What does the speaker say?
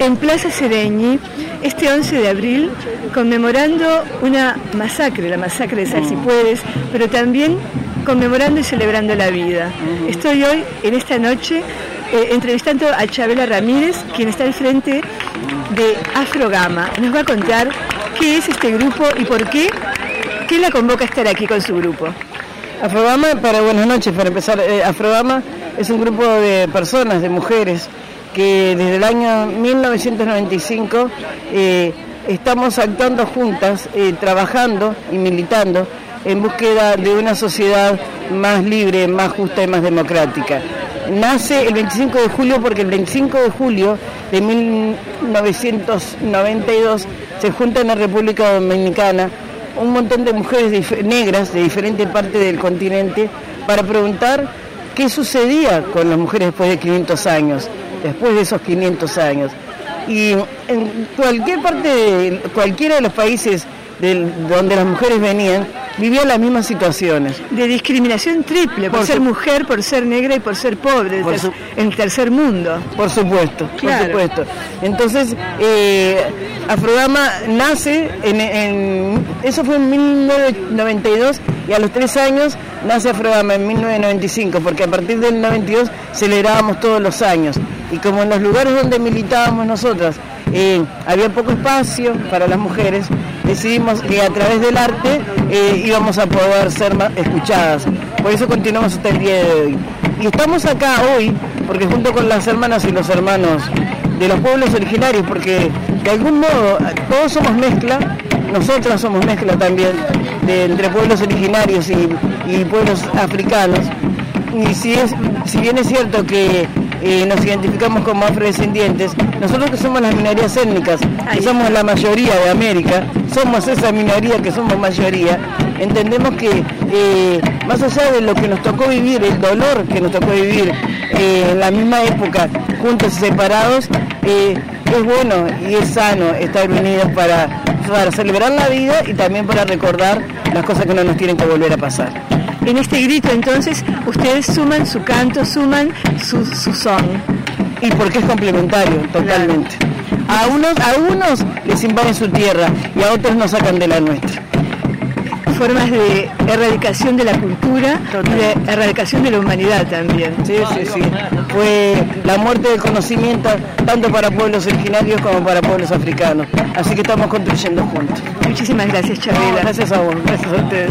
En Plaza Sereñi, este 11 de abril, conmemorando una masacre, la masacre de Sal si puedes, pero también conmemorando y celebrando la vida. Estoy hoy, en esta noche, eh, entrevistando a Chabela Ramírez, quien está al frente de Afrogama. Nos va a contar qué es este grupo y por qué, qué la convoca a estar aquí con su grupo. Afrogama, para buenas noches, para empezar, eh, Afrogama es un grupo de personas, de mujeres, que desde el año 1995 eh, estamos actuando juntas, eh, trabajando y militando en búsqueda de una sociedad más libre, más justa y más democrática. Nace el 25 de julio porque el 25 de julio de 1992 se junta en la República Dominicana un montón de mujeres negras de diferentes partes del continente para preguntar qué sucedía con las mujeres después de 500 años después de esos 500 años. Y en cualquier parte, cualquiera de los países donde las mujeres venían, vivían las mismas situaciones. De discriminación triple, por, ser mujer, por ser negra y por ser pobre, en el tercer mundo. Por supuesto, por supuesto. Entonces, eh, Afrodama nace, en, eso fue en 1992 y a los tres años nace Afrodama en 1995, porque a partir del 92 celebrábamos todos los años. Y como en los lugares donde militábamos nosotras eh, había poco espacio para las mujeres, decidimos que a través del arte eh, íbamos a poder ser más escuchadas. Por eso continuamos hasta el día de hoy. Y estamos acá hoy porque junto con las hermanas y los hermanos de los pueblos originarios, porque de algún modo todos somos mezcla, nosotras somos mezcla también de, entre pueblos originarios y, pueblos africanos. Y si, es, si bien es cierto que eh, nos identificamos como afrodescendientes, nosotros que somos las minorías étnicas, que somos la mayoría de América, somos esa minoría que somos mayoría, entendemos que eh, más allá de lo que nos tocó vivir, el dolor que nos tocó vivir eh, en la misma época, juntos y separados, es bueno y es sano estar unidos para, para celebrar la vida y también para recordar las cosas que no nos tienen que volver a pasar. En este grito entonces ustedes suman su canto, suman su, son. Y porque es complementario, totalmente. A unos, a unos les invaden su tierra y a otros nos sacan de la nuestra formas de erradicación de la cultura y de erradicación de la humanidad también. Sí, sí, sí. Fue la muerte del conocimiento tanto para pueblos originarios como para pueblos africanos. Así que estamos construyendo juntos. Muchísimas gracias, Chabela. gracias a vos, gracias a ustedes.